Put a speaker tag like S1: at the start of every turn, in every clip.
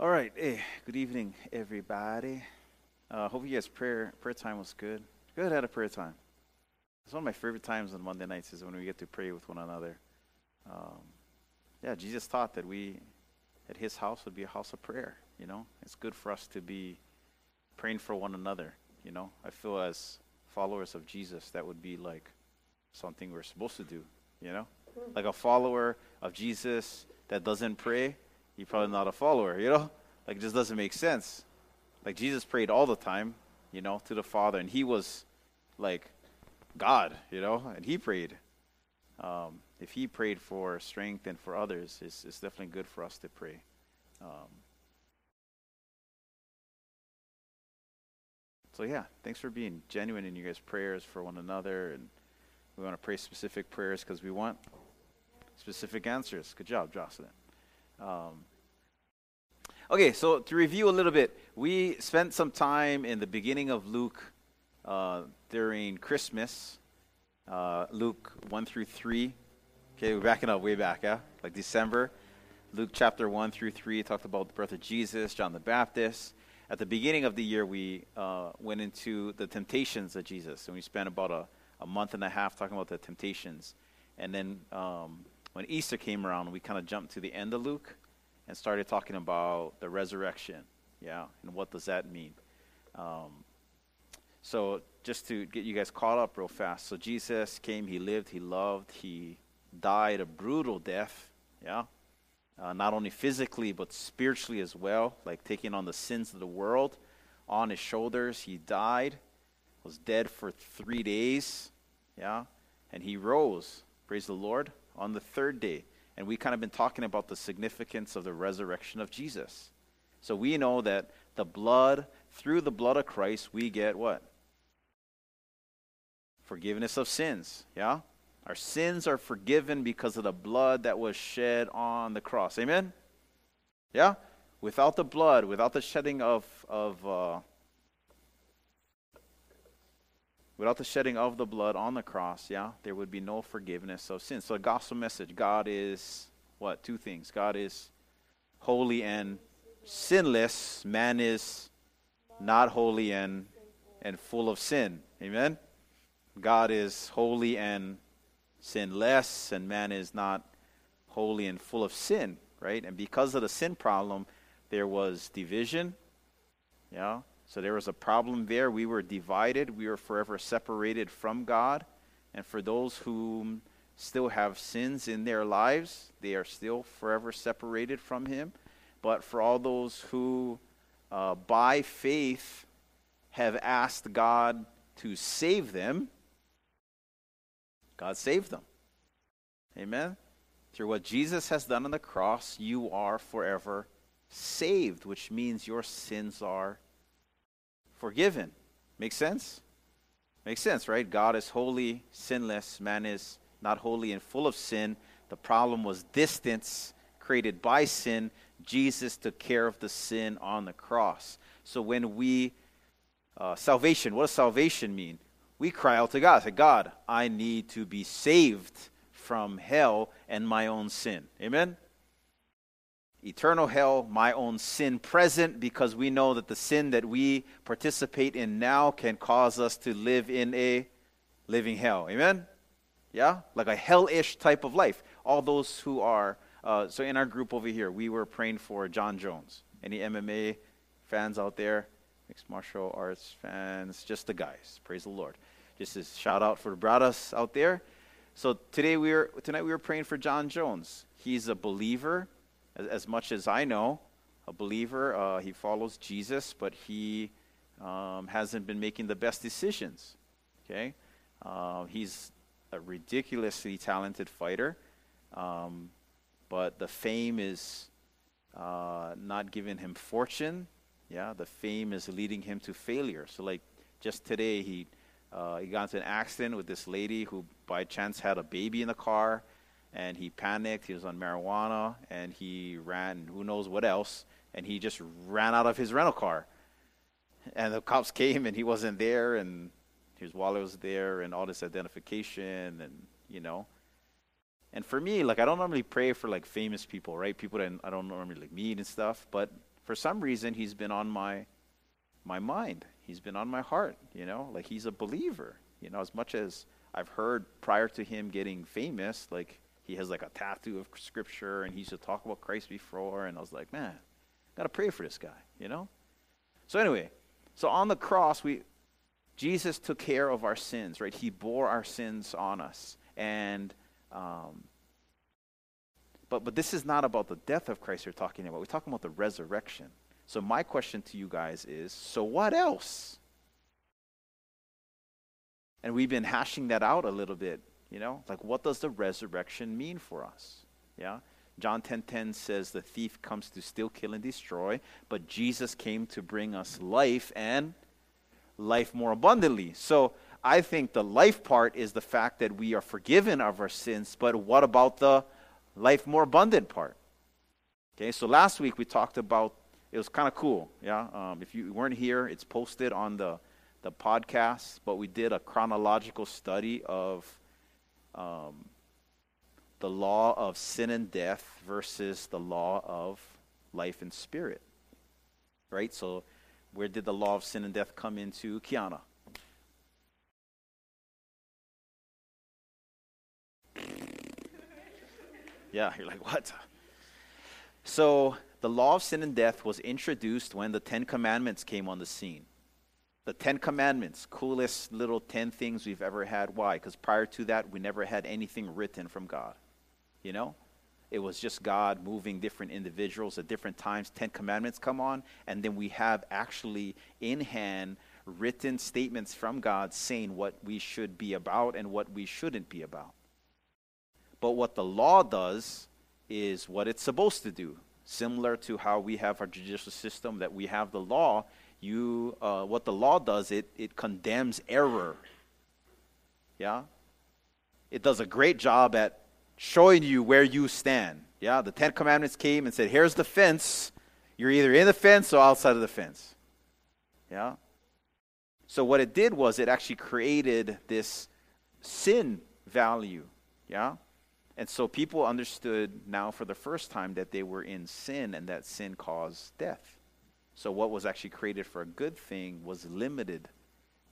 S1: All right. Hey, good evening, everybody. Uh, hope you guys' prayer prayer time was good. Good had a prayer time. It's one of my favorite times on Monday nights is when we get to pray with one another. Um, yeah, Jesus taught that we, at His house, would be a house of prayer. You know, it's good for us to be praying for one another. You know, I feel as followers of Jesus, that would be like something we're supposed to do. You know, like a follower of Jesus that doesn't pray you're probably not a follower, you know? Like, it just doesn't make sense. Like, Jesus prayed all the time, you know, to the Father, and he was like God, you know, and he prayed. Um, if he prayed for strength and for others, it's, it's definitely good for us to pray. Um, so, yeah, thanks for being genuine in your guys' prayers for one another. And we want to pray specific prayers because we want specific answers. Good job, Jocelyn. Um, okay, so to review a little bit, we spent some time in the beginning of Luke uh, during Christmas, uh, Luke 1 through 3. Okay, we're backing up way back, yeah? Like December. Luke chapter 1 through 3 talked about the birth of Jesus, John the Baptist. At the beginning of the year, we uh, went into the temptations of Jesus, and we spent about a, a month and a half talking about the temptations. And then um, when Easter came around, we kind of jumped to the end of Luke and started talking about the resurrection. Yeah, and what does that mean? Um, so, just to get you guys caught up real fast. So, Jesus came, he lived, he loved, he died a brutal death. Yeah. Uh, not only physically, but spiritually as well, like taking on the sins of the world on his shoulders. He died, was dead for three days. Yeah. And he rose. Praise the Lord on the third day. And we kind of been talking about the significance of the resurrection of Jesus. So we know that the blood, through the blood of Christ, we get what? Forgiveness of sins. Yeah? Our sins are forgiven because of the blood that was shed on the cross. Amen? Yeah? Without the blood, without the shedding of, of uh, Without the shedding of the blood on the cross, yeah, there would be no forgiveness of sins. So, the gospel message God is what? Two things. God is holy and sinless. Man is not holy and, and full of sin. Amen? God is holy and sinless, and man is not holy and full of sin, right? And because of the sin problem, there was division, yeah, so there was a problem there. We were divided. We were forever separated from God. And for those who still have sins in their lives, they are still forever separated from Him. But for all those who, uh, by faith, have asked God to save them, God saved them. Amen? Through what Jesus has done on the cross, you are forever saved, which means your sins are forgiven. Makes sense? Makes sense, right? God is holy, sinless. Man is not holy and full of sin. The problem was distance created by sin. Jesus took care of the sin on the cross. So when we, uh, salvation, what does salvation mean? We cry out to God, say, God, I need to be saved from hell and my own sin. Amen? Eternal hell, my own sin present, because we know that the sin that we participate in now can cause us to live in a living hell. Amen? Yeah? Like a hellish type of life. All those who are, uh, so in our group over here, we were praying for Jon Jones. Any MMA fans out there? Mixed martial arts fans? Just the guys. Praise the Lord. Just a shout out for the brothers out there. So today we were, tonight we were praying for Jon Jones. He's a believer as, as much as I know, a believer. Uh, he follows Jesus, but he um, hasn't been making the best decisions. Okay, uh, he's a ridiculously talented fighter, um, but the fame is uh, not giving him fortune. Yeah, the fame is leading him to failure. So, like just today, he uh, he got into an accident with this lady who, by chance, had a baby in the car and he panicked. He was on marijuana, and he ran who knows what else, and he just ran out of his rental car. And the cops came, and he wasn't there, and his wallet was there, and all this identification, and you know. And for me, like I don't normally pray for like famous people, right? People that I don't normally like meet and stuff, but for some reason, he's been on my my mind. He's been on my heart, you know, like he's a believer. You know, as much as I've heard prior to him getting famous, like he has like a tattoo of scripture and he used to talk about Christ before, and I was like, man, gotta pray for this guy, you know? So anyway, so on the cross, we Jesus took care of our sins, right? He bore our sins on us. And um, but but this is not about the death of Christ we're talking about. We're talking about the resurrection. So my question to you guys is, so what else? And we've been hashing that out a little bit, you know? Like what does the resurrection mean for us? Yeah? John 10:10 10, 10 says the thief comes to steal, kill and destroy, but Jesus came to bring us life and life more abundantly. So I think the life part is the fact that we are forgiven of our sins, but what about the life more abundant part? Okay, so last week we talked about it was kind of cool. Yeah, um, if you weren't here, it's posted on the the podcast. But we did a chronological study of um, the law of sin and death versus the law of life and spirit. Right. So, where did the law of sin and death come into Kiana? Yeah, you're like, what? So, the law of sin and death was introduced when the Ten Commandments came on the scene. The Ten Commandments, coolest little 10 things we've ever had. Why? Because prior to that, we never had anything written from God. You know? It was just God moving different individuals at different times. Ten Commandments come on, and then we have actually in hand written statements from God saying what we should be about and what we shouldn't be about. But what the law does is what it's supposed to do similar to how we have our judicial system that we have the law you uh, what the law does it it condemns error. Yeah? It does a great job at showing you where you stand. Yeah? The ten commandments came and said here's the fence. You're either in the fence or outside of the fence. Yeah? So what it did was it actually created this sin value. Yeah? And so people understood now for the first time that they were in sin and that sin caused death. So what was actually created for a good thing was limited.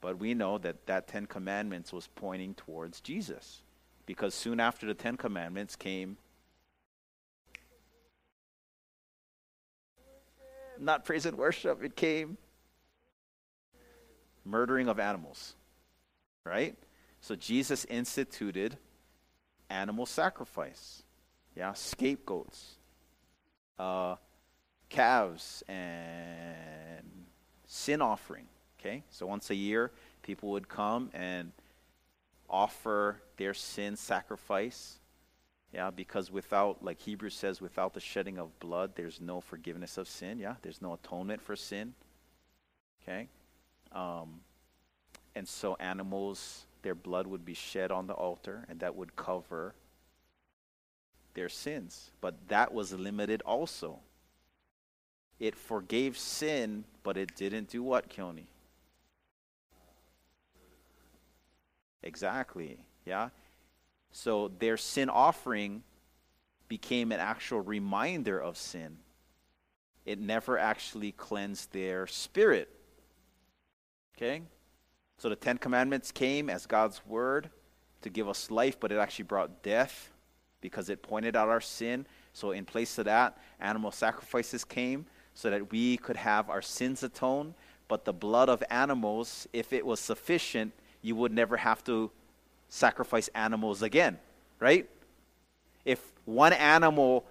S1: But we know that that 10 commandments was pointing towards Jesus. Because soon after the 10 commandments came not praise and worship, it came murdering of animals. Right? So Jesus instituted animal sacrifice. Yeah, scapegoats, uh, calves, and sin offering. Okay, so once a year, people would come and offer their sin sacrifice. Yeah, because without, like Hebrews says, without the shedding of blood, there's no forgiveness of sin. Yeah, there's no atonement for sin. Okay, um, and so animals their blood would be shed on the altar, and that would cover their sins. But that was limited also. It forgave sin, but it didn't do what, Keone? Exactly. Yeah. So their sin offering became an actual reminder of sin. It never actually cleansed their spirit. Okay? So the Ten Commandments came as God's word to give us life, but it actually brought death because it pointed out our sin. So, in place of that, animal sacrifices came so that we could have our sins atoned. But the blood of animals, if it was sufficient, you would never have to sacrifice animals again, right? If one animal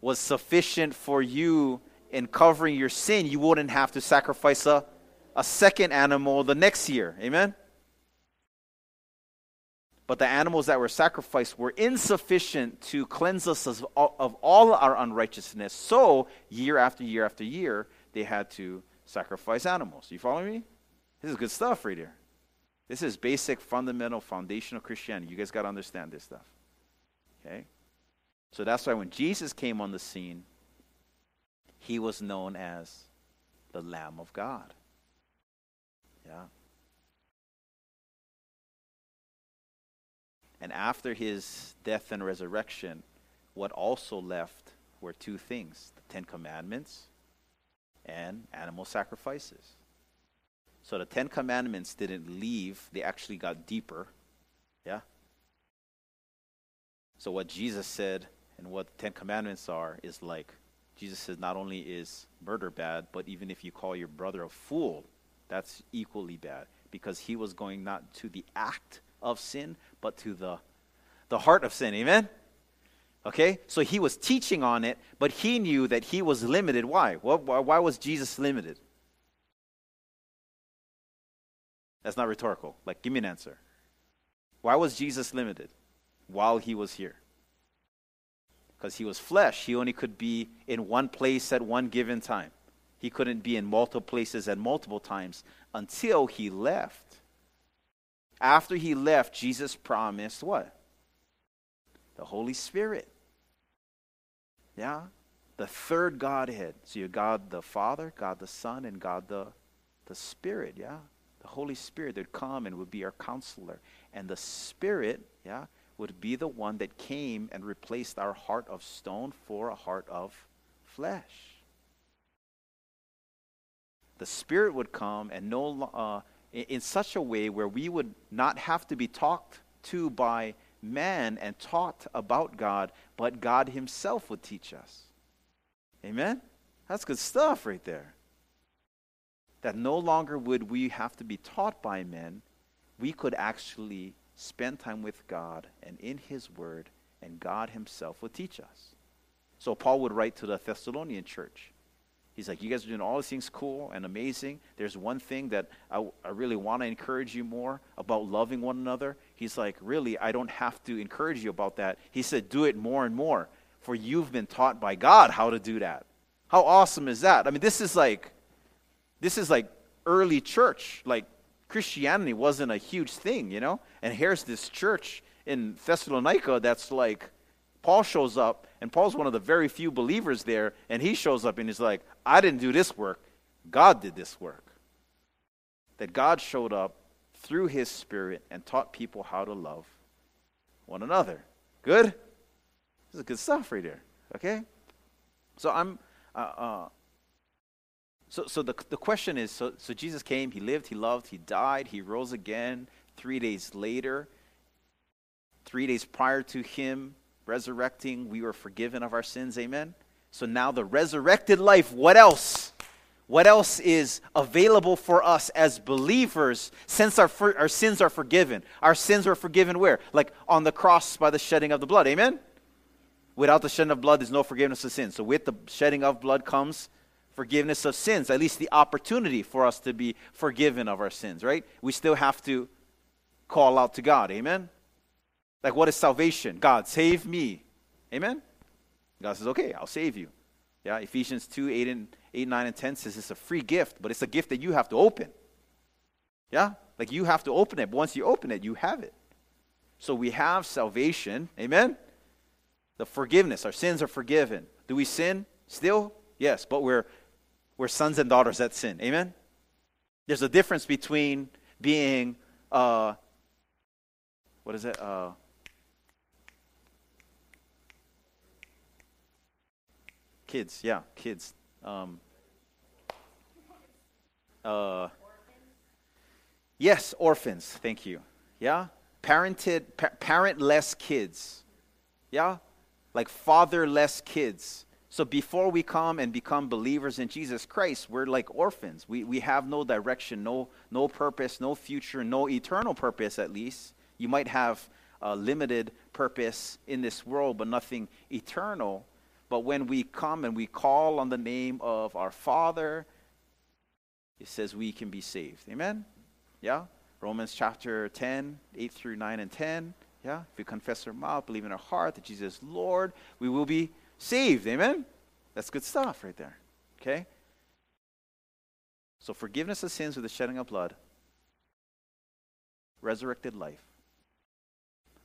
S1: was sufficient for you in covering your sin, you wouldn't have to sacrifice a a second animal the next year. Amen? But the animals that were sacrificed were insufficient to cleanse us of all our unrighteousness. So, year after year after year, they had to sacrifice animals. You follow me? This is good stuff right here. This is basic, fundamental, foundational Christianity. You guys got to understand this stuff. Okay? So that's why when Jesus came on the scene, he was known as the Lamb of God. Yeah. And after his death and resurrection, what also left were two things the Ten Commandments and animal sacrifices. So the Ten Commandments didn't leave, they actually got deeper. Yeah? So what Jesus said and what the Ten Commandments are is like Jesus says not only is murder bad, but even if you call your brother a fool, that's equally bad because he was going not to the act of sin, but to the the heart of sin. Amen. Okay? So he was teaching on it, but he knew that he was limited. Why? Why was Jesus limited? That's not rhetorical. Like, give me an answer. Why was Jesus limited while he was here? Because he was flesh. He only could be in one place at one given time. He couldn't be in multiple places at multiple times until he left. After he left, Jesus promised what? The Holy Spirit. Yeah? The third Godhead. So you God the Father, God the Son, and God the, the Spirit. Yeah? The Holy Spirit that come and would be our counselor. And the Spirit, yeah, would be the one that came and replaced our heart of stone for a heart of flesh. The Spirit would come and no, uh, in, in such a way where we would not have to be talked to by man and taught about God, but God Himself would teach us. Amen? That's good stuff right there. That no longer would we have to be taught by men, we could actually spend time with God and in His Word, and God Himself would teach us. So Paul would write to the Thessalonian church He's like, You guys are doing all these things cool and amazing. There's one thing that I, I really want to encourage you more about loving one another. He's like, Really, I don't have to encourage you about that. He said, Do it more and more, for you've been taught by God how to do that. How awesome is that? I mean, this is like, this is like early church. Like, Christianity wasn't a huge thing, you know? And here's this church in Thessalonica that's like, Paul shows up, and Paul's one of the very few believers there, and he shows up and he's like, I didn't do this work. God did this work. That God showed up through his spirit and taught people how to love one another. Good? This is good stuff right there. Okay? So I'm uh, uh, so so the the question is so so Jesus came, he lived, he loved, he died, he rose again 3 days later. 3 days prior to him resurrecting, we were forgiven of our sins. Amen. So now the resurrected life, what else? What else is available for us as believers since our, our sins are forgiven? Our sins were forgiven where? Like on the cross by the shedding of the blood. Amen? Without the shedding of blood, there's no forgiveness of sins. So with the shedding of blood comes forgiveness of sins, at least the opportunity for us to be forgiven of our sins, right? We still have to call out to God. Amen? Like, what is salvation? God, save me. Amen? God says, okay, I'll save you. Yeah, Ephesians 2 8, and, 8 9, and 10 says it's a free gift, but it's a gift that you have to open. Yeah? Like, you have to open it. But once you open it, you have it. So we have salvation. Amen? The forgiveness. Our sins are forgiven. Do we sin still? Yes, but we're, we're sons and daughters that sin. Amen? There's a difference between being, uh, what is it? Uh, Kids, yeah, kids. Um, uh, yes, orphans. Thank you. Yeah, parented, pa- parentless kids. Yeah, like fatherless kids. So before we come and become believers in Jesus Christ, we're like orphans. We, we have no direction, no, no purpose, no future, no eternal purpose, at least. You might have a limited purpose in this world, but nothing eternal. But when we come and we call on the name of our Father, it says we can be saved. Amen? Yeah? Romans chapter 10, 8 through 9 and 10. Yeah? If we confess our mouth, believe in our heart that Jesus is Lord, we will be saved. Amen? That's good stuff right there. Okay? So forgiveness of sins with the shedding of blood, resurrected life.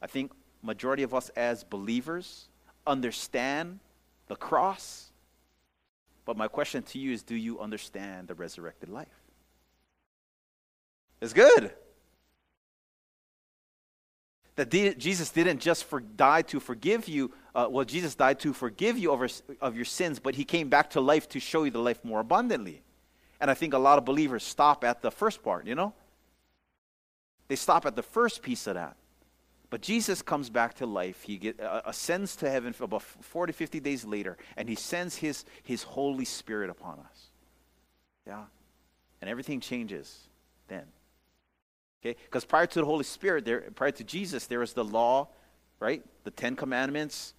S1: I think majority of us as believers understand the cross. But my question to you is do you understand the resurrected life? It's good. That Jesus didn't just for, die to forgive you. Uh, well, Jesus died to forgive you of, of your sins, but he came back to life to show you the life more abundantly. And I think a lot of believers stop at the first part, you know? They stop at the first piece of that. But Jesus comes back to life. He get, uh, ascends to heaven about 40, 50 days later, and he sends his, his Holy Spirit upon us. Yeah? And everything changes then. Okay? Because prior to the Holy Spirit, there, prior to Jesus, there was the law, right? The Ten Commandments.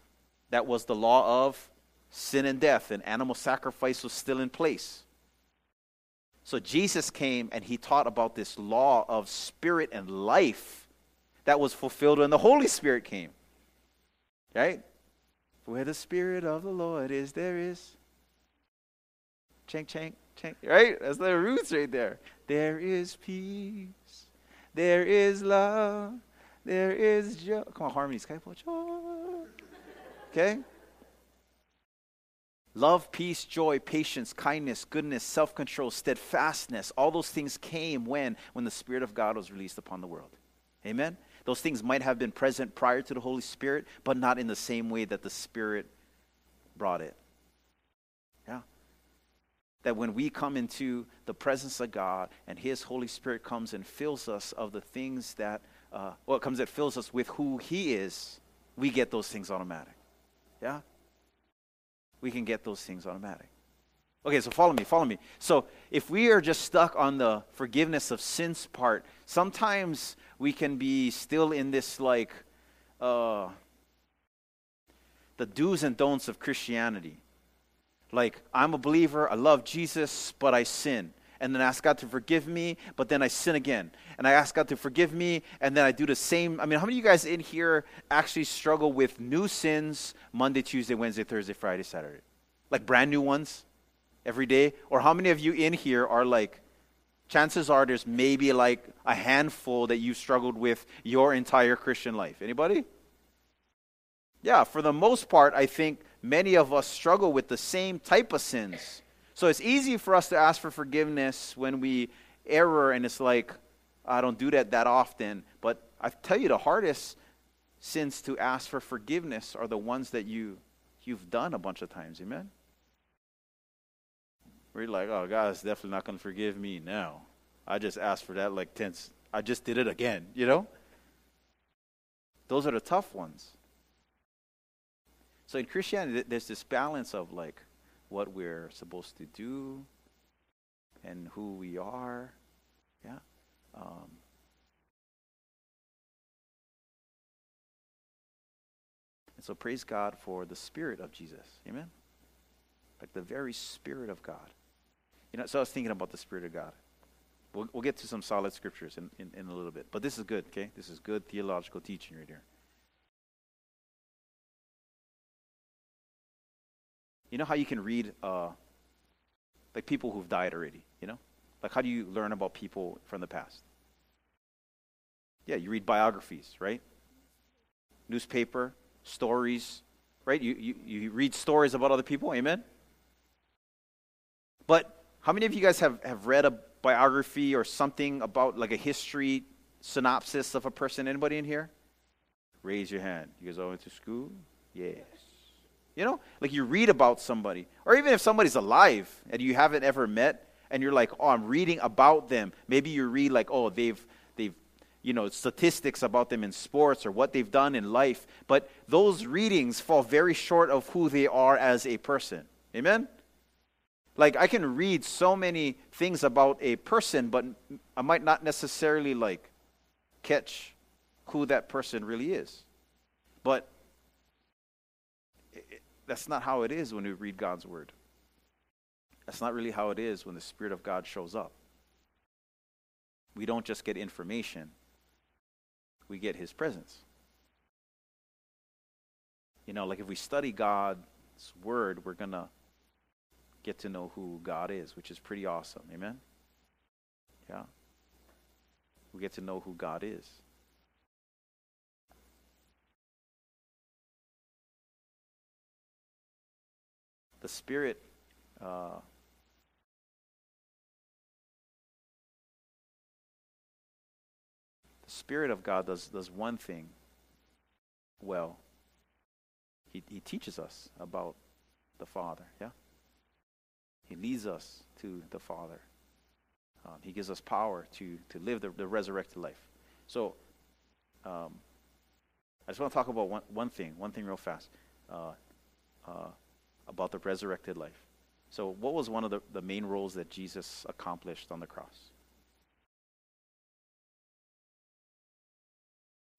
S1: That was the law of sin and death, and animal sacrifice was still in place. So Jesus came and he taught about this law of spirit and life that was fulfilled when the Holy Spirit came. Right? Where the Spirit of the Lord is, there is. Chank, chank, chank. Right? That's the roots right there. There is peace. There is love. There is joy. Come on, harmonies. Okay? Love, peace, joy, patience, kindness, goodness, self control, steadfastness, all those things came when? When the Spirit of God was released upon the world. Amen? Those things might have been present prior to the Holy Spirit, but not in the same way that the Spirit brought it. Yeah? That when we come into the presence of God and His Holy Spirit comes and fills us of the things that, uh, well, it comes and fills us with who He is, we get those things automatic. Yeah? we can get those things automatic. Okay, so follow me, follow me. So if we are just stuck on the forgiveness of sins part, sometimes we can be still in this like uh, the do's and don'ts of Christianity. Like, I'm a believer, I love Jesus, but I sin and then ask God to forgive me, but then I sin again. And I ask God to forgive me, and then I do the same. I mean, how many of you guys in here actually struggle with new sins Monday, Tuesday, Wednesday, Thursday, Friday, Saturday? Like brand new ones every day? Or how many of you in here are like, chances are there's maybe like a handful that you've struggled with your entire Christian life? Anybody? Yeah, for the most part, I think many of us struggle with the same type of sins. So it's easy for us to ask for forgiveness when we error, and it's like, I don't do that that often. But I tell you, the hardest sins to ask for forgiveness are the ones that you, you've done a bunch of times. Amen? We're like, oh, God, God's definitely not going to forgive me now. I just asked for that like tense. I just did it again, you know? Those are the tough ones. So in Christianity, there's this balance of like, what we're supposed to do and who we are. Yeah. Um, and so praise God for the Spirit of Jesus. Amen. Like the very Spirit of God. You know, so I was thinking about the Spirit of God. We'll, we'll get to some solid scriptures in, in, in a little bit. But this is good, okay? This is good theological teaching right here. You know how you can read uh, like people who've died already, you know? Like how do you learn about people from the past? Yeah, you read biographies, right? Newspaper, stories, right? You, you, you read stories about other people, amen? But how many of you guys have, have read a biography or something about like a history synopsis of a person? Anybody in here? Raise your hand. You guys all went to school? Yes. You know, like you read about somebody, or even if somebody's alive and you haven't ever met, and you're like, oh, I'm reading about them. Maybe you read like, oh, they've they've you know statistics about them in sports or what they've done in life, but those readings fall very short of who they are as a person. Amen. Like I can read so many things about a person, but I might not necessarily like catch who that person really is. But that's not how it is when we read God's word. That's not really how it is when the Spirit of God shows up. We don't just get information, we get His presence. You know, like if we study God's word, we're going to get to know who God is, which is pretty awesome. Amen? Yeah. We get to know who God is. the Spirit uh, the Spirit of God does, does one thing Well, he, he teaches us about the Father, yeah? He leads us to the Father. Um, he gives us power to, to live the, the resurrected life. So, um, I just want to talk about one, one thing, one thing real fast uh, uh, about the resurrected life. So, what was one of the, the main roles that Jesus accomplished on the cross?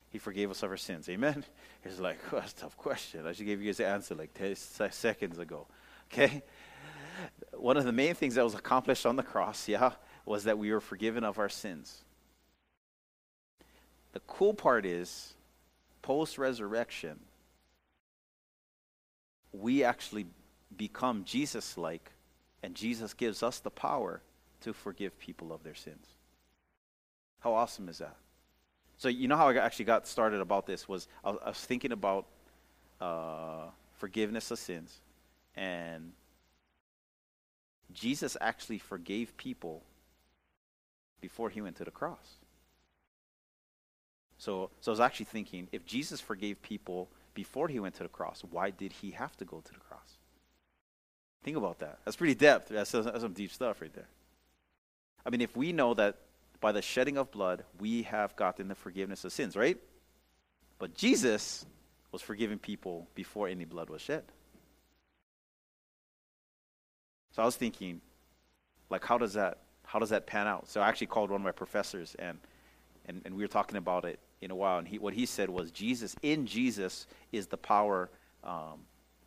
S1: He forgave us of our sins. Amen? He's like, oh, that's a tough question. I should give you his answer like 10 seconds ago. Okay? One of the main things that was accomplished on the cross, yeah, was that we were forgiven of our sins. The cool part is, post resurrection, we actually become Jesus like, and Jesus gives us the power to forgive people of their sins. How awesome is that? So, you know how I actually got started about this was I was, thinking about uh, forgiveness of sins, and Jesus actually forgave people before he went to the cross. So, so I was actually thinking if Jesus forgave people before he went to the cross, why did he have to go to the cross? Think about that. That's pretty depth. That's, that's some deep stuff right there. I mean, if we know that by the shedding of blood, we have gotten the forgiveness of sins, right? But Jesus was forgiving people before any blood was shed. So I was thinking, like, how does that how does that pan out? So I actually called one of my professors and and, and we were talking about it in a while, and he, what he said was Jesus in Jesus is the power um,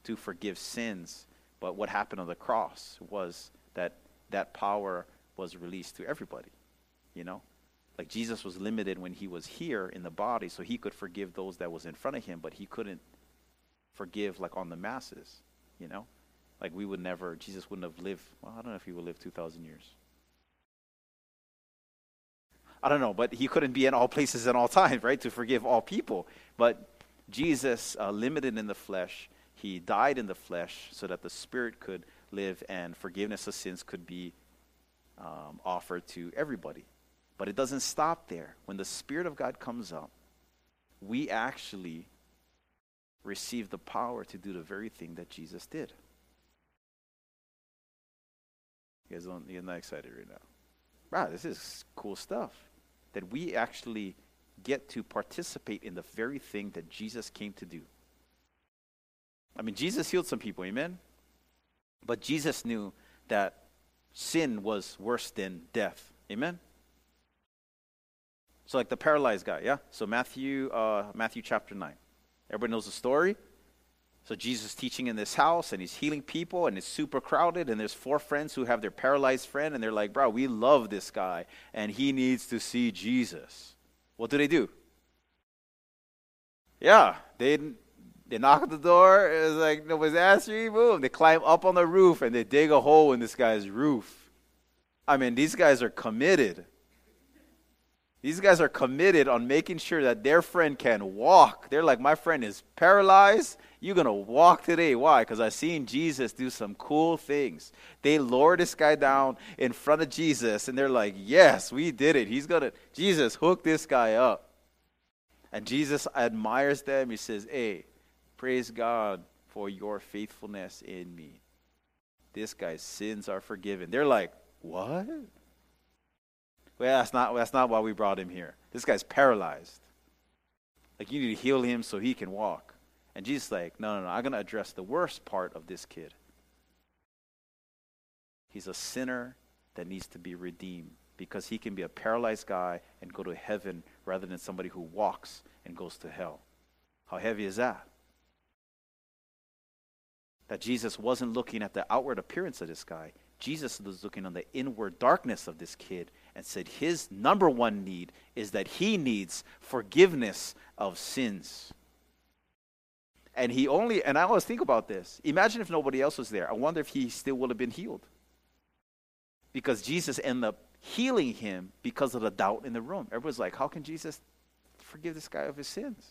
S1: to forgive sins. But what happened on the cross was that that power was released to everybody. You know, like Jesus was limited when he was here in the body, so he could forgive those that was in front of him, but he couldn't forgive like on the masses. You know, like we would never. Jesus wouldn't have lived. Well, I don't know if he would live two thousand years. I don't know, but he couldn't be in all places at all times, right, to forgive all people. But Jesus, uh, limited in the flesh, he died in the flesh so that the Spirit could live and forgiveness of sins could be um, offered to everybody. But it doesn't stop there. When the Spirit of God comes up, we actually receive the power to do the very thing that Jesus did. You guys don't, you're not excited right now. Wow, this is cool stuff that we actually get to participate in the very thing that Jesus came to do. I mean, Jesus healed some people, amen? But Jesus knew that sin was worse than death, amen? So, like the paralyzed guy, yeah? So, Matthew, uh, Matthew chapter 9. Everybody knows the story? So Jesus teaching in this house and he's healing people and it's super crowded and there's four friends who have their paralyzed friend and they're like, "Bro, we love this guy and he needs to see Jesus." What do they do? Yeah, they they knock at the door. It's like nobody's answering. Boom! They climb up on the roof and they dig a hole in this guy's roof. I mean, these guys are committed. These guys are committed on making sure that their friend can walk. They're like, my friend is paralyzed. You're going to walk today. Why? Because I've seen Jesus do some cool things. They lower this guy down in front of Jesus, and they're like, yes, we did it. He's going to, Jesus, hook this guy up. And Jesus admires them. He says, hey, praise God for your faithfulness in me. This guy's sins are forgiven. They're like, what? Well, that's not, that's not why we brought him here. This guy's paralyzed. Like, you need to heal him so he can walk. And Jesus like, no, no, no, I'm going to address the worst part of this kid. He's a sinner that needs to be redeemed because he can be a paralyzed guy and go to heaven rather than somebody who walks and goes to hell. How heavy is that? That Jesus wasn't looking at the outward appearance of this guy. Jesus was looking on the inward darkness of this kid and said his number one need is that he needs forgiveness of sins. And he only, and I always think about this. Imagine if nobody else was there. I wonder if he still would have been healed. Because Jesus ended up healing him because of the doubt in the room. Everybody's like, how can Jesus forgive this guy of his sins?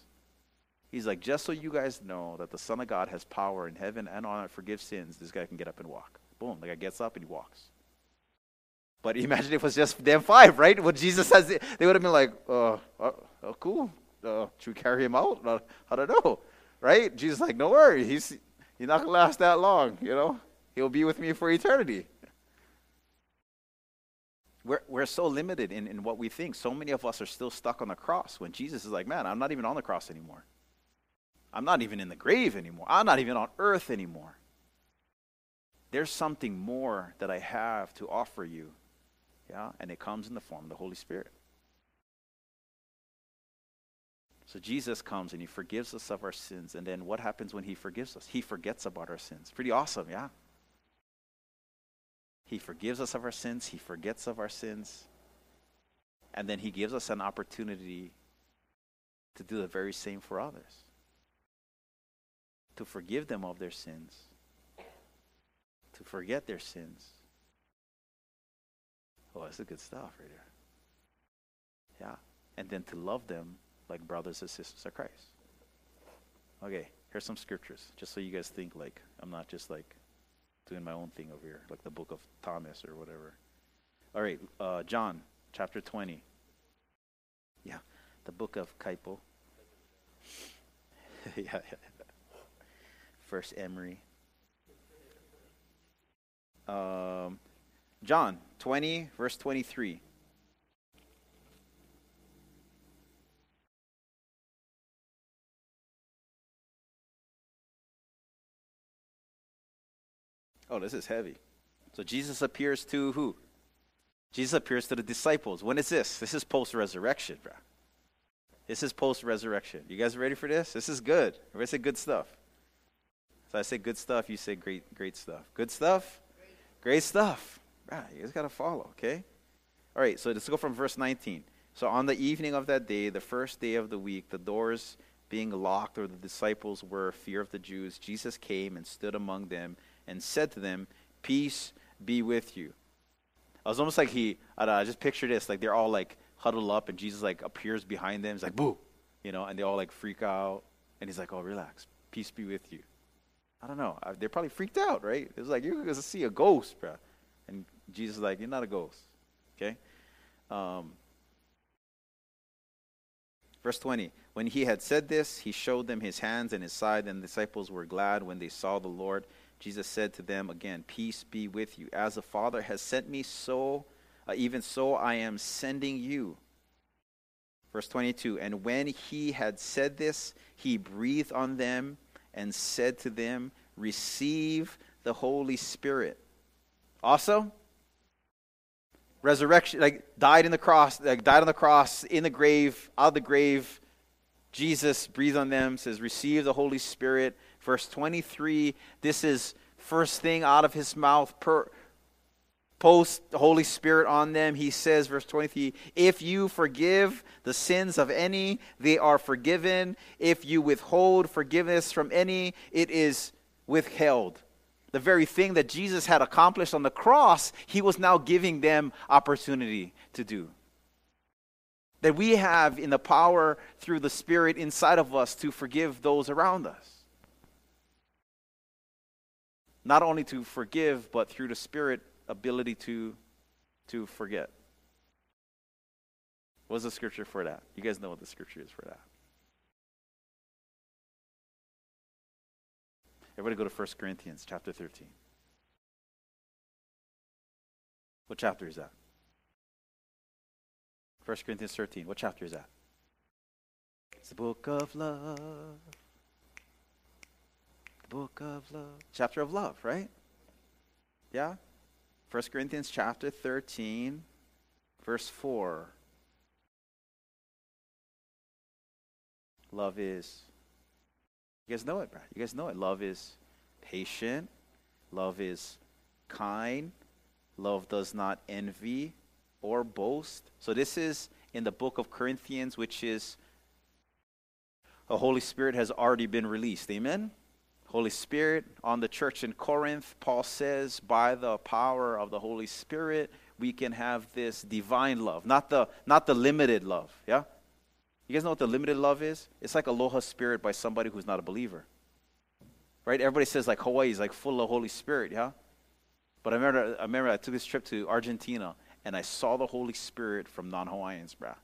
S1: He's like, just so you guys know that the Son of God has power in heaven and on earth forgive sins, this guy can get up and walk. Boom, the guy gets up and he walks. But imagine if it was just them five, right? What Jesus says, they would have been like, oh cool. Uh, should we carry him out? Uh, I don't know. Right? Jesus is like, no worry. He's, he's not to last that long, you know? He'll be with me for eternity. We're, we're so limited in, in what we think. So many of us are still stuck on the cross when Jesus is like, man, I'm not even on the cross anymore. I'm not even in the grave anymore. I'm not even on earth anymore. There's something more that I have to offer you. Yeah? And it comes in the form of the Holy Spirit. So Jesus comes and he forgives us of our sins. And then what happens when he forgives us? He forgets about our sins. Pretty awesome, yeah? He forgives us of our sins, He forgets of our sins, and then He gives us an opportunity to do the very same for others. To forgive them of their sins, to forget their sins. Oh, that's the good stuff right there. Yeah. And then to love them like brothers and sisters of Christ. Okay, here's some scriptures, just so you guys think like I'm not just like doing my own thing over here, like the book of Thomas or whatever. All right, uh, John chapter 20. Yeah, the book of Kaipo. yeah, yeah. First Emery. Um, John 20, verse 23. Oh, this is heavy. So Jesus appears to who? Jesus appears to the disciples. When is this? This is post resurrection, bro. This is post resurrection. You guys ready for this? This is good. Everybody say good stuff. So I say good stuff, you say great, great stuff. Good stuff? Great, great stuff. You guys got to follow, okay? All right, so let's go from verse 19. So on the evening of that day, the first day of the week, the doors being locked, or the disciples were fear of the Jews, Jesus came and stood among them and said to them, Peace be with you. I was almost like he, I, know, I just picture this, like they're all like huddled up and Jesus like appears behind them. He's like, boo, you know, and they all like freak out. And he's like, oh, relax. Peace be with you. I don't know. They're probably freaked out, right? It's like, you're going to see a ghost, bro. And Jesus is like, you're not a ghost. Okay? Um, verse 20. When he had said this, he showed them his hands and his side, and the disciples were glad when they saw the Lord. Jesus said to them again, Peace be with you. As the Father has sent me, so uh, even so I am sending you. Verse 22 And when he had said this, he breathed on them and said to them, Receive the Holy Spirit. Also, resurrection, like died in the cross, like died on the cross, in the grave, out of the grave. Jesus breathed on them, says, Receive the Holy Spirit verse 23, this is first thing out of his mouth per post the Holy Spirit on them. He says, verse 23, if you forgive the sins of any, they are forgiven. If you withhold forgiveness from any, it is withheld. The very thing that Jesus had accomplished on the cross, he was now giving them opportunity to do. That we have in the power through the Spirit inside of us to forgive those around us not only to forgive, but through the Spirit, ability to, to forget. What's the scripture for that? You guys know what the scripture is for that. Everybody go to 1 Corinthians chapter 13. What chapter is that? 1 Corinthians 13. What chapter is that? It's the book of love book of love. Chapter of love, right? Yeah? 1 Corinthians chapter 13, verse 4. Love is. You guys know it, bro. You guys know it. Love is patient. Love is kind. Love does not envy or boast. So this is in the book of Corinthians, which is the Holy Spirit has already been released. Amen? Holy Spirit on the church in Corinth. Paul says, by the power of the Holy Spirit, we can have this divine love, not the, not the limited love. Yeah? You guys know what the limited love is? It's like aloha spirit by somebody who's not a believer. Right? Everybody says like Hawaii is like full of Holy Spirit, yeah? But I remember, I remember I took this trip to Argentina and I saw the Holy Spirit from non Hawaiians, bruh.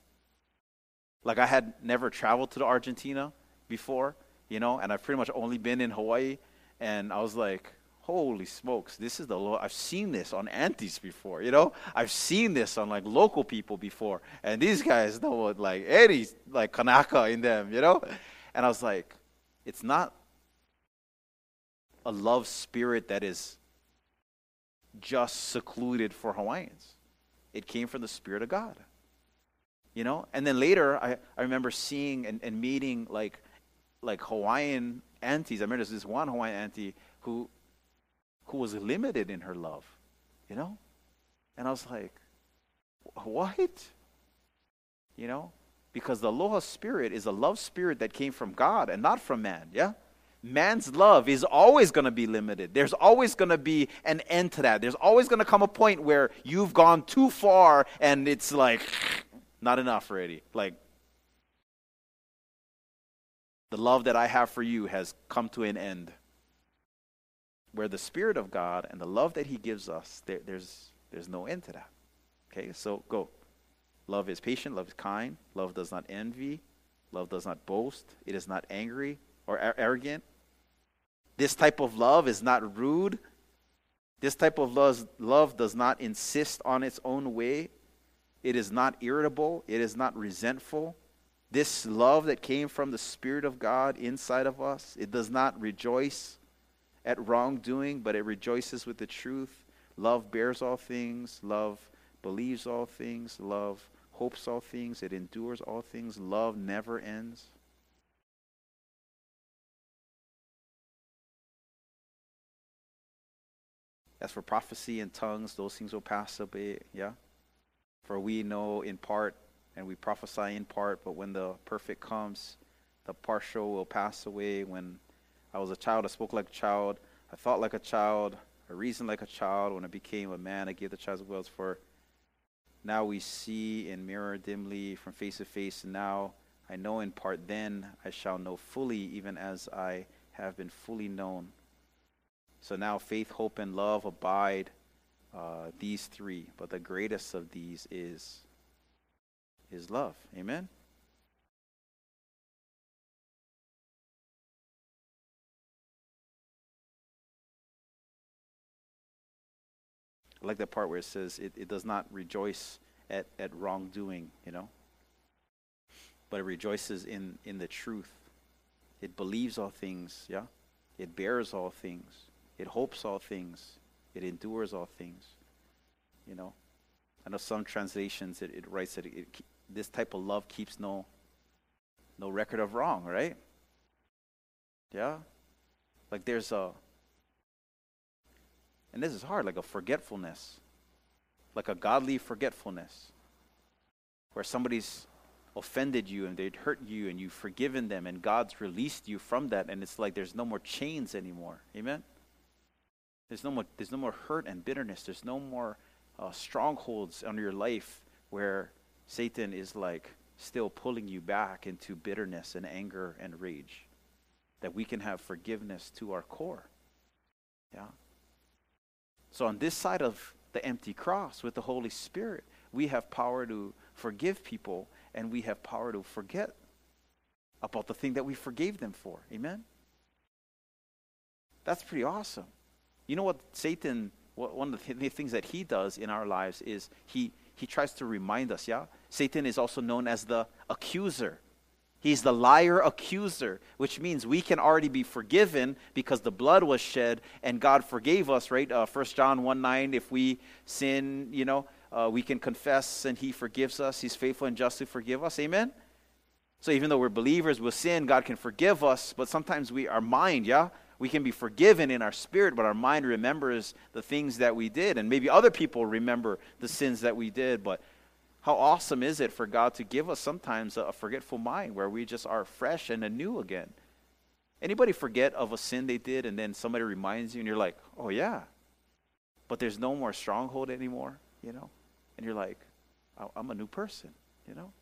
S1: Like I had never traveled to the Argentina before, you know, and I've pretty much only been in Hawaii. And I was like, holy smokes, this is the Lord. I've seen this on aunties before, you know? I've seen this on like local people before. And these guys know what like any like Kanaka in them, you know? And I was like, it's not a love spirit that is just secluded for Hawaiians. It came from the Spirit of God. You know? And then later I, I remember seeing and, and meeting like like Hawaiian aunties. I remember this one Hawaiian auntie who who was limited in her love, you know? And I was like, what? You know? Because the Aloha spirit is a love spirit that came from God and not from man, yeah? Man's love is always going to be limited. There's always going to be an end to that. There's always going to come a point where you've gone too far and it's like not enough already. Like the love that I have for you has come to an end where the Spirit of God and the love that He gives us, there, there's, there's no end to that. Okay, so go. Love is patient, love is kind, love does not envy, love does not boast, it is not angry or arrogant. This type of love is not rude. This type of love, love does not insist on its own way. It is not irritable. It is not resentful. This love that came from the Spirit of God inside of us, it does not rejoice at wrongdoing, but it rejoices with the truth. Love bears all things. Love believes all things. Love hopes all things. It endures all things. Love never ends. As for prophecy and tongues, those things will pass away. Yeah? For we know in part and we prophesy in part, but when the perfect comes, the partial will pass away. When I was a child, I spoke like a child. I thought like a child. I reasoned like a child. When I became a man, I gave the child's wills. For now we see in mirror dimly from face to face. And now I know in part. Then I shall know fully, even as I have been fully known. So now faith, hope, and love abide. Uh, these three, but the greatest of these is is love. Amen. I like that part where it says it, it does not rejoice at, at wrongdoing, you know, but it rejoices in, in the truth. It believes all things, yeah? It bears all things. It hopes all things. It endures all things, you know. I know some translations it, it writes that it, it, this type of love keeps no no record of wrong, right? Yeah? Like there's a and this is hard, like a forgetfulness, like a godly forgetfulness, where somebody's offended you and they'd hurt you and you've forgiven them and God's released you from that and it's like there's no more chains anymore. Amen? There's no more, there's no more hurt and bitterness. There's no more uh, strongholds under your life where Satan is like still pulling you back into bitterness and anger and rage. That we can have forgiveness to our core. Yeah? So, on this side of the empty cross with the Holy Spirit, we have power to forgive people and we have power to forget about the thing that we forgave them for. Amen? That's pretty awesome. You know what Satan, one of the things that he does in our lives is he, he tries to remind us, yeah? Satan is also known as the accuser. He's the liar accuser, which means we can already be forgiven because the blood was shed and God forgave us, right? Uh, 1 John 1 9, if we sin, you know, uh, we can confess and He forgives us. He's faithful and just to forgive us. Amen? So even though we're believers with sin, God can forgive us, but sometimes we, our mind, yeah, we can be forgiven in our spirit, but our mind remembers the things that we did. And maybe other people remember the sins that we did, but how awesome is it for God to give us sometimes a forgetful mind where we just are fresh and anew again? Anybody forget of a sin they did and then somebody reminds you and you're like, oh yeah, but there's no more stronghold anymore, you know? And you're like, I'm a new person, you know?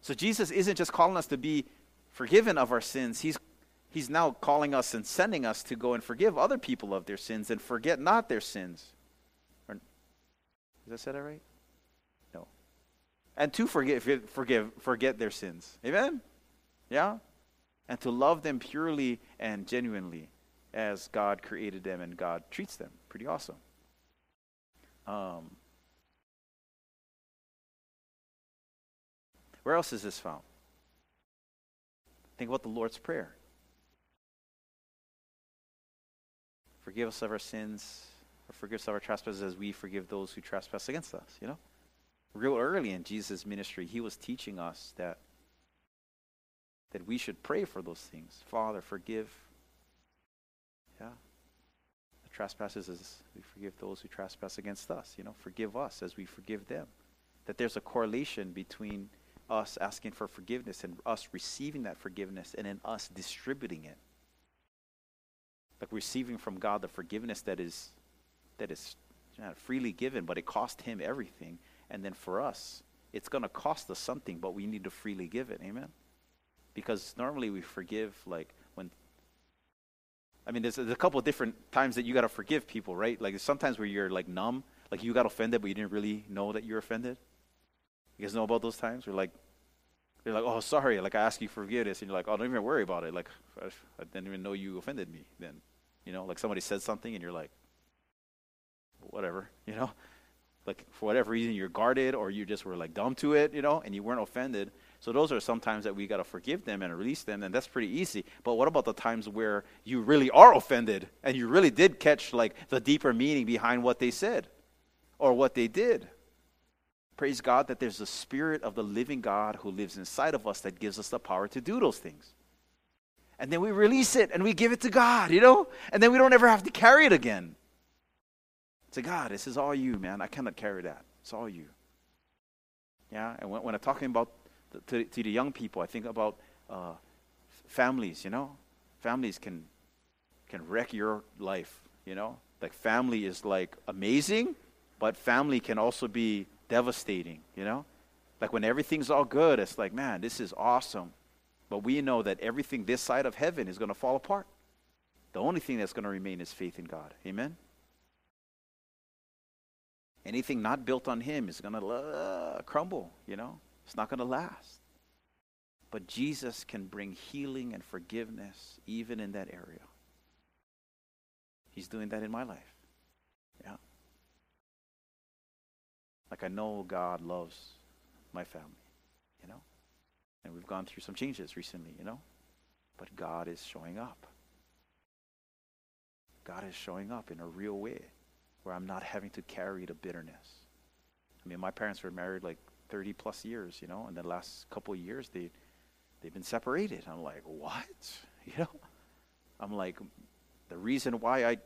S1: So Jesus isn't just calling us to be forgiven of our sins. He's, he's now calling us and sending us to go and forgive other people of their sins and forget not their sins. Did I say that right? No. and to forgive, forgive, forget their sins. Amen? Yeah? And to love them purely and genuinely as God created them and God treats them. Pretty awesome. Um, where else is this found? Think about the Lord's Prayer. Forgive us of our sins, or forgive us our trespasses as we forgive those who trespass against us, you know? Real early in Jesus' ministry, he was teaching us that that we should pray for those things. Father, forgive. Yeah. The trespasses as we forgive those who trespass against us. You know, forgive us as we forgive them. That there's a correlation between us asking for forgiveness and us receiving that forgiveness and then us distributing it like receiving from God the forgiveness that is that is not freely given, but it cost him everything. And then for us, it's going to cost us something, but we need to freely give it. Amen. Because normally we forgive like when I mean, there's, there's a couple different times that you got to forgive people, right? Like sometimes where you're like numb, like you got offended, but you didn't really know that you're offended. You guys know about those times? Where like they're like, "Oh, sorry," like I ask you for forgiveness, and you're like, "Oh, don't even worry about it." Like I didn't even know you offended me. Then you know, like somebody said something and you're like, whatever, you know? Like for whatever reason you're guarded or you just were like dumb to it, you know, and you weren't offended. So those are sometimes that we got to forgive them and release them, and that's pretty easy. But what about the times where you really are offended and you really did catch like the deeper meaning behind what they said or what they did? Praise God that there's the Spirit of the living God who lives inside of us that gives us the power to do those things and then we release it and we give it to God, you know? And then we don't ever have to carry it again. To God, this is all you, man. I cannot carry that. It's all you. Yeah, and when, when I'm talking about the, to, to, the young people, I think about uh, families, you know? Families can, can wreck your life, you know? Like family is like amazing, but family can also be devastating, you know? Like when everything's all good, it's like, man, this is awesome. But we know that everything this side of heaven is going to fall apart. The only thing that's going to remain is faith in God. Amen? Anything not built on Him is going to uh, crumble, you know? It's not going to last. But Jesus can bring healing and forgiveness even in that area. He's doing that in my life. Yeah. Like I know God loves my family. You know? And we've gone through some changes recently, you know? But God is showing up. God is showing up in a real way where I'm not having to carry the bitterness. I mean, my parents were married like 30 plus years, you know, and the last couple years they they've been separated. I'm like, "What?" You know? I'm like the reason why I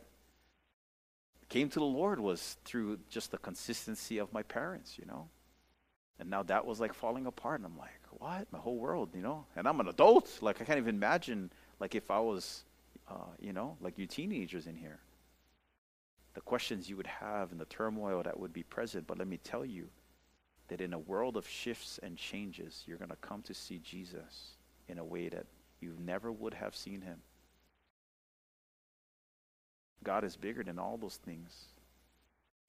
S1: came to the Lord was through just the consistency of my parents, you know? And now that was like falling apart. And I'm like, what? My whole world, you know? And I'm an adult. Like, I can't even imagine, like, if I was, uh, you know, like you teenagers in here. The questions you would have and the turmoil that would be present. But let me tell you that in a world of shifts and changes, you're going to come to see Jesus in a way that you never would have seen him. God is bigger than all those things.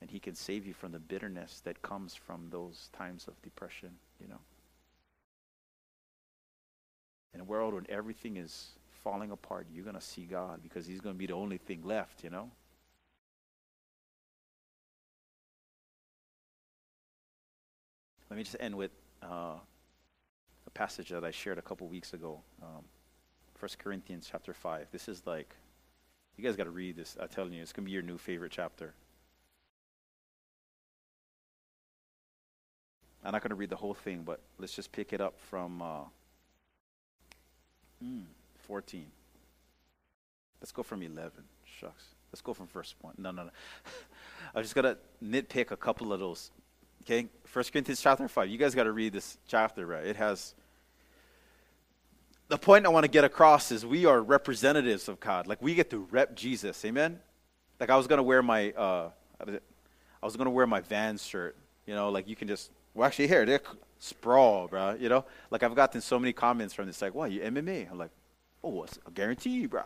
S1: And he can save you from the bitterness that comes from those times of depression, you know. In a world when everything is falling apart, you're going to see God because he's going to be the only thing left, you know. Let me just end with uh, a passage that I shared a couple weeks ago. Um, 1 Corinthians chapter 5. This is like, you guys got to read this. I'm telling you, it's going to be your new favorite chapter. I'm not going to read the whole thing, but let's just pick it up from uh, mm, 14. Let's go from 11. Shucks. Let's go from verse 1. No, no, no. I just got to nitpick a couple of those. Okay? First Corinthians chapter 5. You guys got to read this chapter, right? It has. The point I want to get across is we are representatives of God. Like we get to rep Jesus. Amen? Like I was going to wear my. Uh, I was going to wear my Vans shirt. You know, like you can just well, actually, here, they're sprawl, bro. You know, like I've gotten so many comments from this, like, "What you MMA?" I'm like, "Oh, it's a guarantee, bro."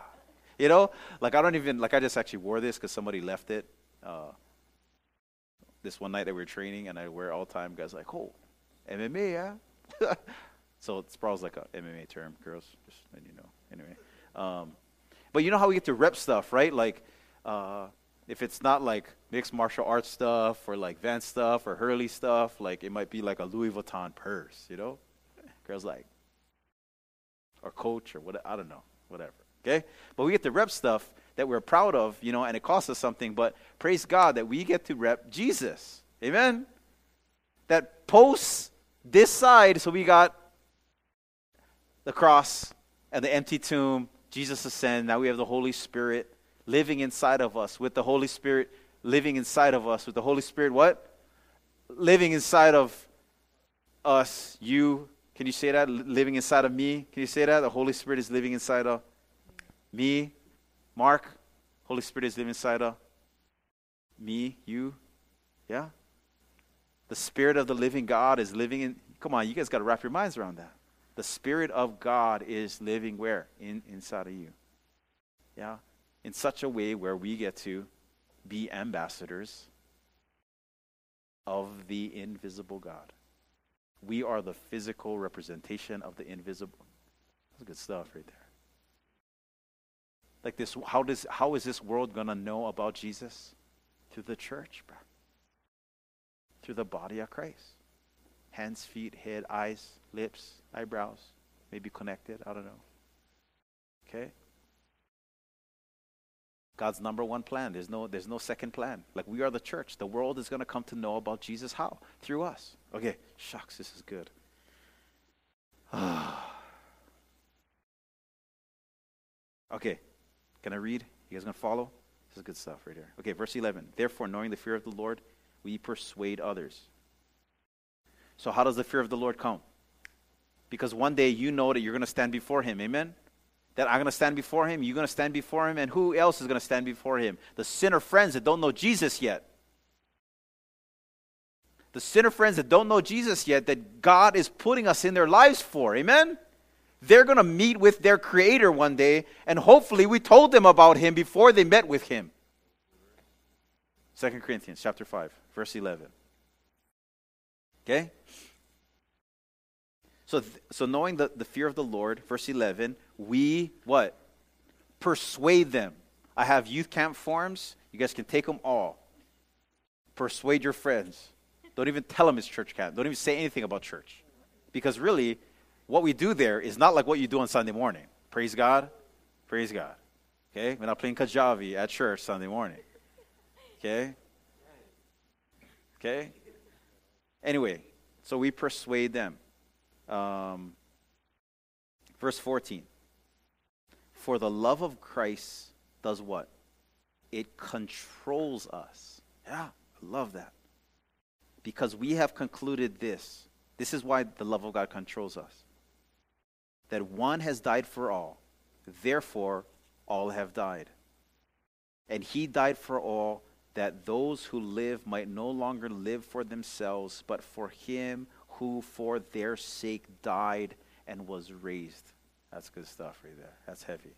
S1: You know, like I don't even like I just actually wore this because somebody left it. Uh, this one night that we were training, and I wear all time. Guys like, "Oh, MMA, yeah. so Sprawl's like a MMA term, girls. Just letting you know. Anyway, um, but you know how we get to rep stuff, right? Like, uh, if it's not like mixed martial arts stuff or like Vans stuff or Hurley stuff, like it might be like a Louis Vuitton purse, you know? Girls like, or Coach or what? I don't know, whatever. Okay, but we get to rep stuff that we're proud of, you know, and it costs us something. But praise God that we get to rep Jesus. Amen. That posts this side, so we got the cross and the empty tomb. Jesus ascended. Now we have the Holy Spirit living inside of us. With the Holy Spirit living inside of us. With the Holy Spirit, what? Living inside of us. You. Can you say that? Living inside of me. Can you say that? The Holy Spirit is living inside of me. Mark. Holy Spirit is living inside of me. You. Yeah? The Spirit of the living God is living in. Come on, you guys got to wrap your minds around that. The Spirit of God is living where? In, inside of you. Yeah? In such a way where we get to be ambassadors of the invisible God. We are the physical representation of the invisible. That's good stuff right there. Like this, how does how is this world gonna know about Jesus? Through the church, bro. Through the body of Christ. Hands, feet, head, eyes, lips, eyebrows, maybe connected, I don't know. Okay? God's number one plan. There's no, there's no second plan. Like we are the church. The world is going to come to know about Jesus. How? Through us. Okay, shucks, this is good. okay, can I read? You guys going to follow? This is good stuff right here. Okay, verse 11. Therefore, knowing the fear of the Lord, we persuade others. So, how does the fear of the Lord come? Because one day you know that you're going to stand before Him. Amen? that I'm going to stand before him, you're going to stand before him, and who else is going to stand before him? The sinner friends that don't know Jesus yet. The sinner friends that don't know Jesus yet, that God is putting us in their lives for. Amen? They're going to meet with their Creator one day, and hopefully we told them about Him before they met with Him. 2 Corinthians chapter 5, verse 11. Okay? So, so knowing the, the fear of the Lord, verse 11, we what? Persuade them. I have youth camp forms. You guys can take them all. Persuade your friends. Don't even tell them it's church camp. Don't even say anything about church. Because really, what we do there is not like what you do on Sunday morning. Praise God. Praise God. Okay? We're not playing Kajabi at church Sunday morning. Okay? Okay? Anyway, so we persuade them. Um, verse 14. For the love of Christ does what? It controls us. Yeah, I love that. Because we have concluded this. This is why the love of God controls us. That one has died for all, therefore all have died. And he died for all, that those who live might no longer live for themselves, but for him who for their sake died and was raised. That's good stuff right there. That's heavy.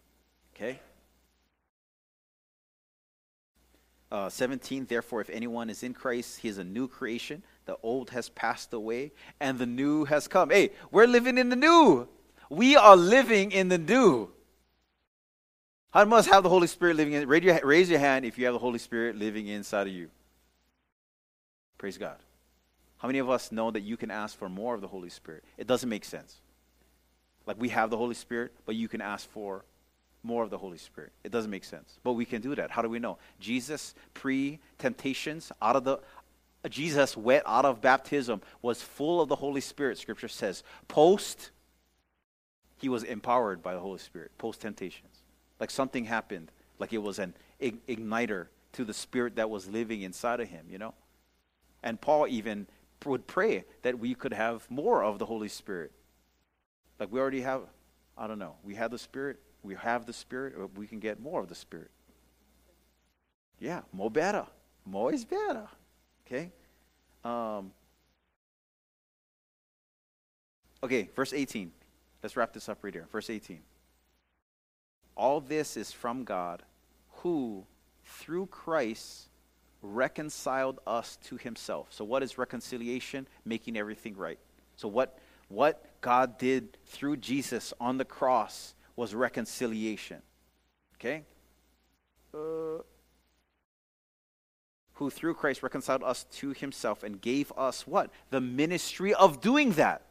S1: Okay? Uh, 17, therefore, if anyone is in Christ, he is a new creation. The old has passed away, and the new has come. Hey, we're living in the new. We are living in the new. How must have the Holy Spirit living in? Raise your, raise your hand if you have the Holy Spirit living inside of you. Praise God. How many of us know that you can ask for more of the Holy Spirit? It doesn't make sense. Like we have the Holy Spirit, but you can ask for more of the Holy Spirit. It doesn't make sense. But we can do that. How do we know? Jesus, pre temptations, out of the Jesus wet out of baptism was full of the Holy Spirit, scripture says. Post, he was empowered by the Holy Spirit, post temptations. Like something happened, like it was an igniter to the spirit that was living inside of him, you know? And Paul even would pray that we could have more of the Holy Spirit. Like we already have, I don't know, we have the Spirit, we have the Spirit, we can get more of the Spirit. Yeah, more better. More is better. Okay? Um, okay, verse 18. Let's wrap this up right here. Verse 18. All this is from God, who, through Christ, reconciled us to himself. So, what is reconciliation? Making everything right. So, what, what God did through Jesus on the cross was reconciliation. Okay? Uh, who through Christ reconciled us to himself and gave us what? The ministry of doing that.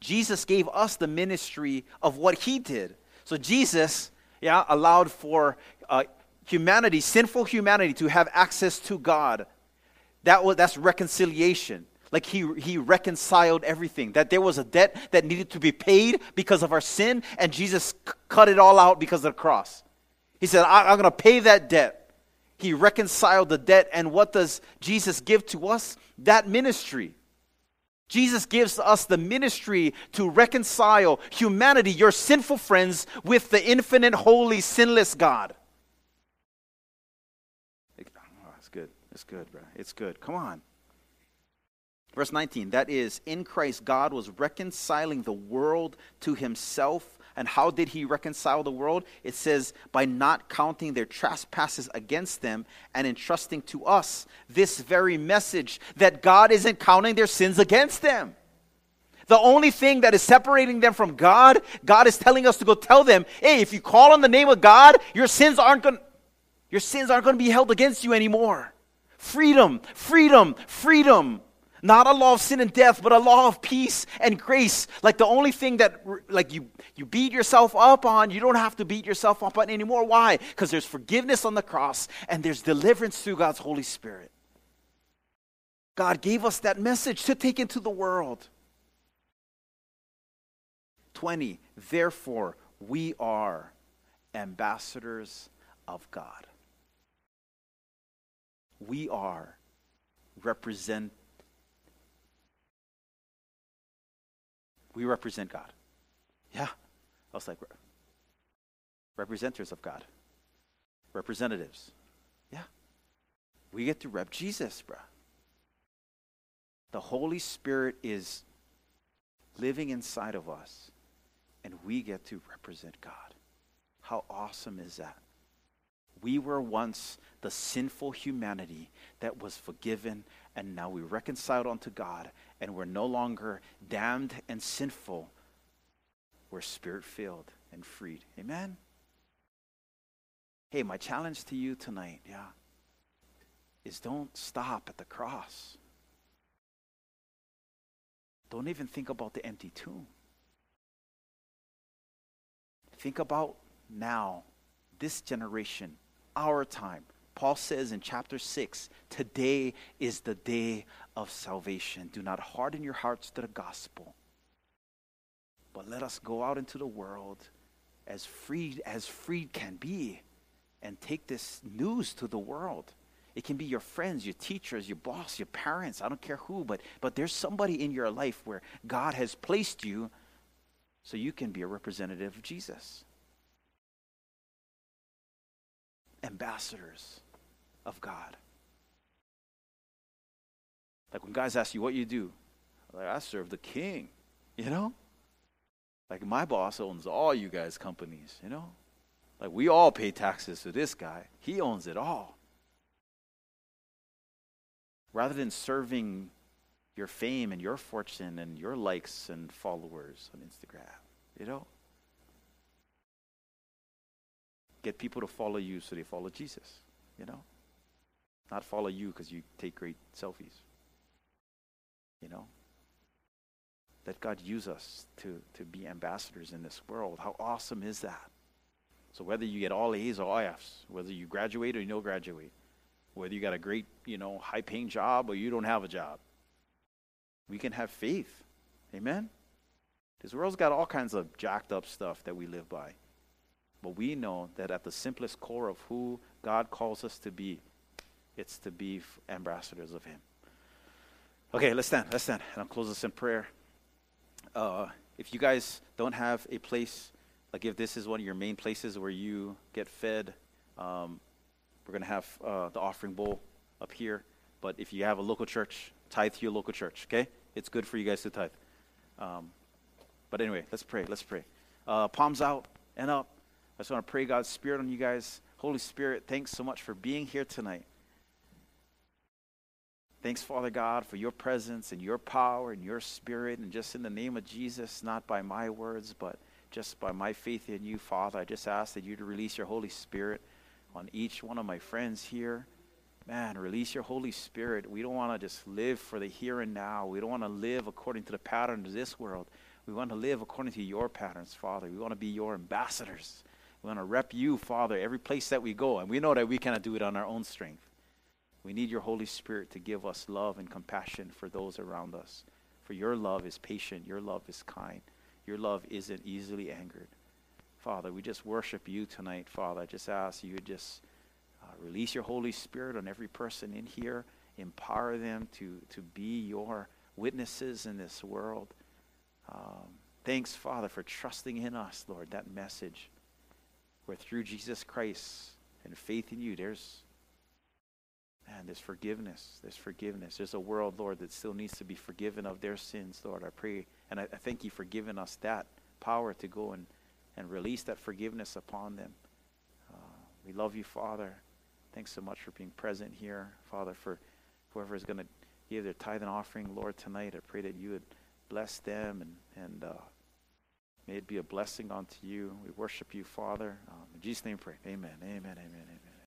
S1: Jesus gave us the ministry of what he did. So Jesus, yeah, allowed for uh, humanity, sinful humanity, to have access to God. That was, that's reconciliation. Like he, he reconciled everything. That there was a debt that needed to be paid because of our sin, and Jesus c- cut it all out because of the cross. He said, I, I'm going to pay that debt. He reconciled the debt, and what does Jesus give to us? That ministry. Jesus gives us the ministry to reconcile humanity, your sinful friends, with the infinite, holy, sinless God. Oh, it's good. It's good, bro. It's good. Come on. Verse 19, that is, in Christ, God was reconciling the world to himself. And how did he reconcile the world? It says, by not counting their trespasses against them and entrusting to us this very message that God isn't counting their sins against them. The only thing that is separating them from God, God is telling us to go tell them, hey, if you call on the name of God, your sins aren't going your sins aren't going to be held against you anymore. Freedom, freedom, freedom. Not a law of sin and death, but a law of peace and grace. Like the only thing that like you you beat yourself up on, you don't have to beat yourself up on anymore. Why? Because there's forgiveness on the cross and there's deliverance through God's Holy Spirit. God gave us that message to take into the world. 20. Therefore, we are ambassadors of God. We are represent We represent God. Yeah. I was like, representatives of God. Representatives. Yeah. We get to rep Jesus, bro. The Holy Spirit is living inside of us, and we get to represent God. How awesome is that? We were once the sinful humanity that was forgiven, and now we reconciled unto God, and we're no longer damned and sinful. We're spirit filled and freed. Amen? Hey, my challenge to you tonight, yeah, is don't stop at the cross. Don't even think about the empty tomb. Think about now, this generation, our time. Paul says in chapter 6 today is the day of salvation. Do not harden your hearts to the gospel, but let us go out into the world as free as freed can be and take this news to the world. It can be your friends, your teachers, your boss, your parents, I don't care who, but, but there's somebody in your life where God has placed you so you can be a representative of Jesus. Ambassadors of God. Like when guys ask you what you do, like I serve the king, you know? Like my boss owns all you guys' companies, you know? Like we all pay taxes to this guy. He owns it all. Rather than serving your fame and your fortune and your likes and followers on Instagram, you know? Get people to follow you so they follow Jesus, you know? Not follow you because you take great selfies. You know? that God use us to, to be ambassadors in this world. How awesome is that? So whether you get all A's or all F's, whether you graduate or you don't graduate, whether you got a great, you know, high paying job or you don't have a job, we can have faith. Amen? This world's got all kinds of jacked up stuff that we live by. But we know that at the simplest core of who God calls us to be, it's to be ambassadors of Him. Okay, let's stand. Let's stand. And I'll close this in prayer. Uh, if you guys don't have a place, like if this is one of your main places where you get fed, um, we're going to have uh, the offering bowl up here. But if you have a local church, tithe to your local church, okay? It's good for you guys to tithe. Um, but anyway, let's pray. Let's pray. Uh, palms out and up. I just want to pray God's Spirit on you guys. Holy Spirit, thanks so much for being here tonight. Thanks, Father God, for your presence and your power and your spirit. And just in the name of Jesus, not by my words, but just by my faith in you, Father, I just ask that you to release your Holy Spirit on each one of my friends here. Man, release your Holy Spirit. We don't want to just live for the here and now. We don't want to live according to the patterns of this world. We want to live according to your patterns, Father. We want to be your ambassadors. We want to rep you, Father, every place that we go. And we know that we cannot do it on our own strength. We need your Holy Spirit to give us love and compassion for those around us. For your love is patient, your love is kind, your love isn't easily angered. Father, we just worship you tonight, Father. I just ask you just uh, release your Holy Spirit on every person in here, empower them to, to be your witnesses in this world. Um, thanks, Father, for trusting in us, Lord, that message where through Jesus Christ and faith in you, there's and there's forgiveness. There's forgiveness. There's a world, Lord, that still needs to be forgiven of their sins, Lord. I pray and I, I thank you for giving us that power to go and, and release that forgiveness upon them. Uh, we love you, Father. Thanks so much for being present here, Father, for whoever is going to give their tithe and offering, Lord, tonight. I pray that you would bless them and, and uh, may it be a blessing unto you. We worship you, Father. Um, in Jesus' name, pray. Amen. Amen. Amen. Amen.